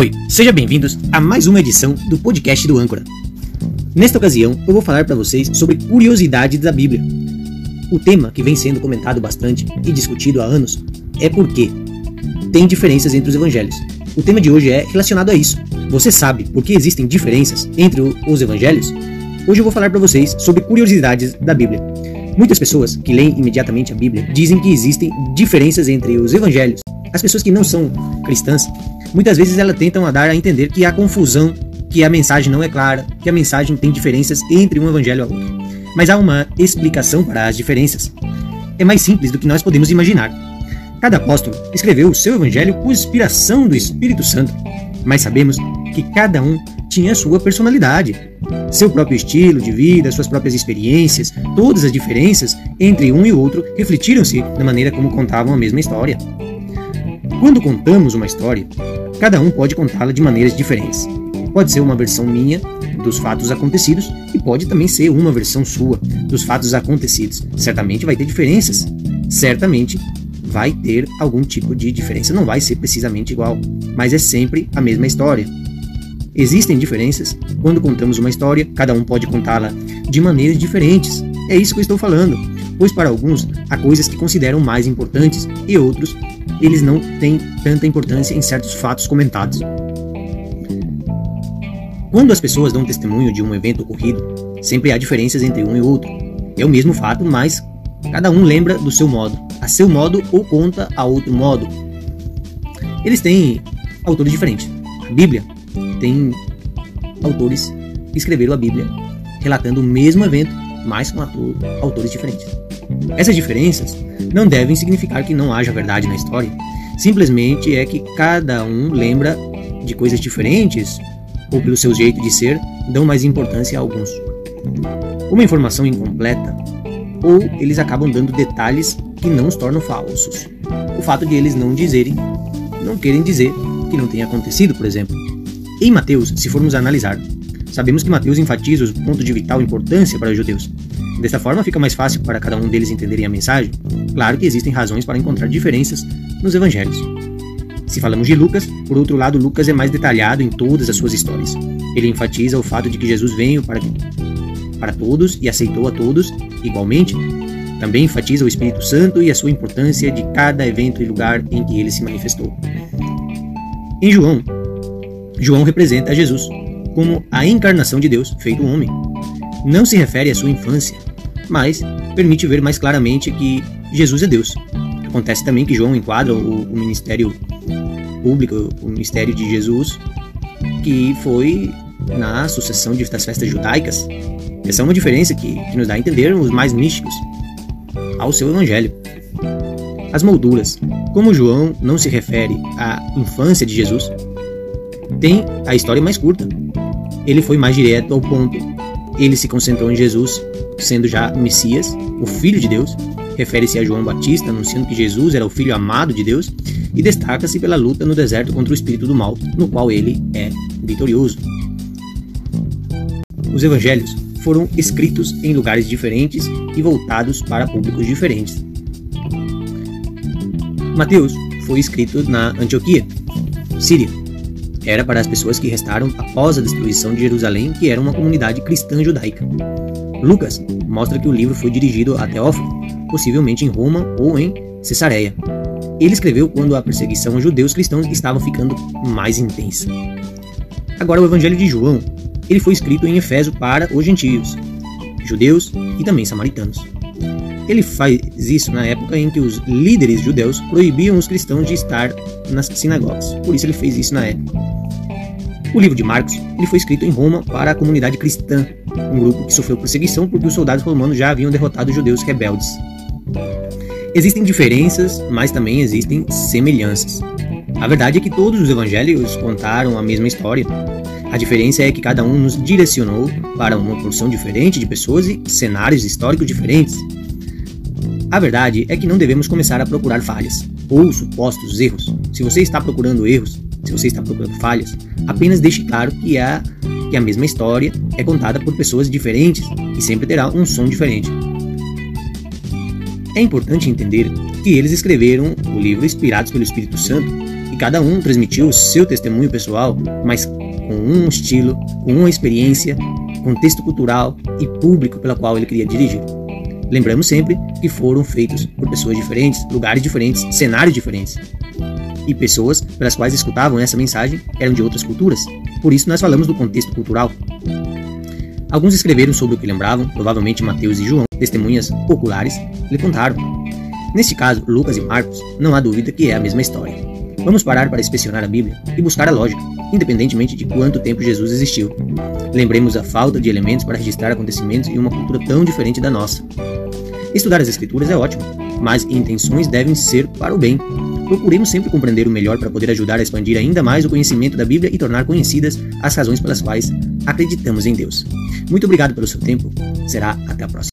Oi, sejam bem-vindos a mais uma edição do podcast do Âncora. Nesta ocasião, eu vou falar para vocês sobre curiosidades da Bíblia. O tema que vem sendo comentado bastante e discutido há anos é por que tem diferenças entre os evangelhos. O tema de hoje é relacionado a isso. Você sabe por que existem diferenças entre os evangelhos? Hoje eu vou falar para vocês sobre curiosidades da Bíblia. Muitas pessoas que leem imediatamente a Bíblia dizem que existem diferenças entre os evangelhos. As pessoas que não são cristãs muitas vezes elas tentam dar a entender que há confusão, que a mensagem não é clara, que a mensagem tem diferenças entre um evangelho e outro. Mas há uma explicação para as diferenças. É mais simples do que nós podemos imaginar. Cada apóstolo escreveu o seu evangelho por inspiração do Espírito Santo, mas sabemos que cada um tinha sua personalidade, seu próprio estilo de vida, suas próprias experiências, todas as diferenças entre um e outro refletiram-se na maneira como contavam a mesma história. Quando contamos uma história, Cada um pode contá-la de maneiras diferentes. Pode ser uma versão minha dos fatos acontecidos e pode também ser uma versão sua dos fatos acontecidos. Certamente vai ter diferenças. Certamente vai ter algum tipo de diferença. Não vai ser precisamente igual, mas é sempre a mesma história. Existem diferenças quando contamos uma história, cada um pode contá-la de maneiras diferentes. É isso que eu estou falando, pois para alguns há coisas que consideram mais importantes e outros eles não têm tanta importância em certos fatos comentados. Quando as pessoas dão testemunho de um evento ocorrido, sempre há diferenças entre um e outro. É o mesmo fato, mas cada um lembra do seu modo, a seu modo ou conta a outro modo. Eles têm autores diferentes. A Bíblia tem autores que escreveram a Bíblia relatando o mesmo evento, mas com autores diferentes. Essas diferenças não devem significar que não haja verdade na história. Simplesmente é que cada um lembra de coisas diferentes ou pelo seu jeito de ser dão mais importância a alguns. Uma informação incompleta ou eles acabam dando detalhes que não os tornam falsos. O fato de eles não dizerem, não querem dizer que não tenha acontecido, por exemplo. Em Mateus, se formos analisar, sabemos que Mateus enfatiza os pontos de vital importância para os judeus. Desta forma, fica mais fácil para cada um deles entenderem a mensagem. Claro que existem razões para encontrar diferenças nos evangelhos. Se falamos de Lucas, por outro lado, Lucas é mais detalhado em todas as suas histórias. Ele enfatiza o fato de que Jesus veio para, para todos e aceitou a todos igualmente. Também enfatiza o Espírito Santo e a sua importância de cada evento e lugar em que ele se manifestou. Em João, João representa Jesus como a encarnação de Deus feito homem. Não se refere à sua infância, mas permite ver mais claramente que Jesus é Deus. Acontece também que João enquadra o, o ministério público, o ministério de Jesus, que foi na sucessão das festas judaicas. Essa é uma diferença que, que nos dá a entender os mais místicos ao seu evangelho. As molduras. Como João não se refere à infância de Jesus, tem a história mais curta. Ele foi mais direto ao ponto. Ele se concentrou em Jesus sendo já Messias, o Filho de Deus, refere-se a João Batista, anunciando que Jesus era o Filho amado de Deus, e destaca-se pela luta no deserto contra o espírito do mal, no qual ele é vitorioso. Os evangelhos foram escritos em lugares diferentes e voltados para públicos diferentes. Mateus foi escrito na Antioquia, Síria. Era para as pessoas que restaram após a destruição de Jerusalém, que era uma comunidade cristã judaica. Lucas mostra que o livro foi dirigido a Teófilo, possivelmente em Roma ou em Cesareia. Ele escreveu quando a perseguição aos judeus cristãos estava ficando mais intensa. Agora, o Evangelho de João, ele foi escrito em Efésio para os gentios, judeus e também samaritanos. Ele faz isso na época em que os líderes judeus proibiam os cristãos de estar nas sinagogas. Por isso ele fez isso na época. O livro de Marcos ele foi escrito em Roma para a comunidade cristã, um grupo que sofreu perseguição porque os soldados romanos já haviam derrotado os judeus rebeldes. Existem diferenças, mas também existem semelhanças. A verdade é que todos os evangelhos contaram a mesma história. A diferença é que cada um nos direcionou para uma porção diferente de pessoas e cenários históricos diferentes. A verdade é que não devemos começar a procurar falhas ou supostos erros. Se você está procurando erros, se você está procurando falhas, apenas deixe claro que a, que a mesma história é contada por pessoas diferentes e sempre terá um som diferente. É importante entender que eles escreveram o livro inspirados pelo Espírito Santo e cada um transmitiu seu testemunho pessoal, mas com um estilo, com uma experiência, contexto cultural e público pela qual ele queria dirigir. Lembramos sempre que foram feitos por pessoas diferentes, lugares diferentes, cenários diferentes. E pessoas pelas quais escutavam essa mensagem eram de outras culturas. Por isso nós falamos do contexto cultural. Alguns escreveram sobre o que lembravam, provavelmente Mateus e João, testemunhas oculares, lhe contaram. Neste caso, Lucas e Marcos, não há dúvida que é a mesma história. Vamos parar para inspecionar a Bíblia e buscar a lógica, independentemente de quanto tempo Jesus existiu. Lembremos a falta de elementos para registrar acontecimentos em uma cultura tão diferente da nossa. Estudar as Escrituras é ótimo, mas intenções devem ser para o bem. Procuremos sempre compreender o melhor para poder ajudar a expandir ainda mais o conhecimento da Bíblia e tornar conhecidas as razões pelas quais acreditamos em Deus. Muito obrigado pelo seu tempo. Será até a próxima.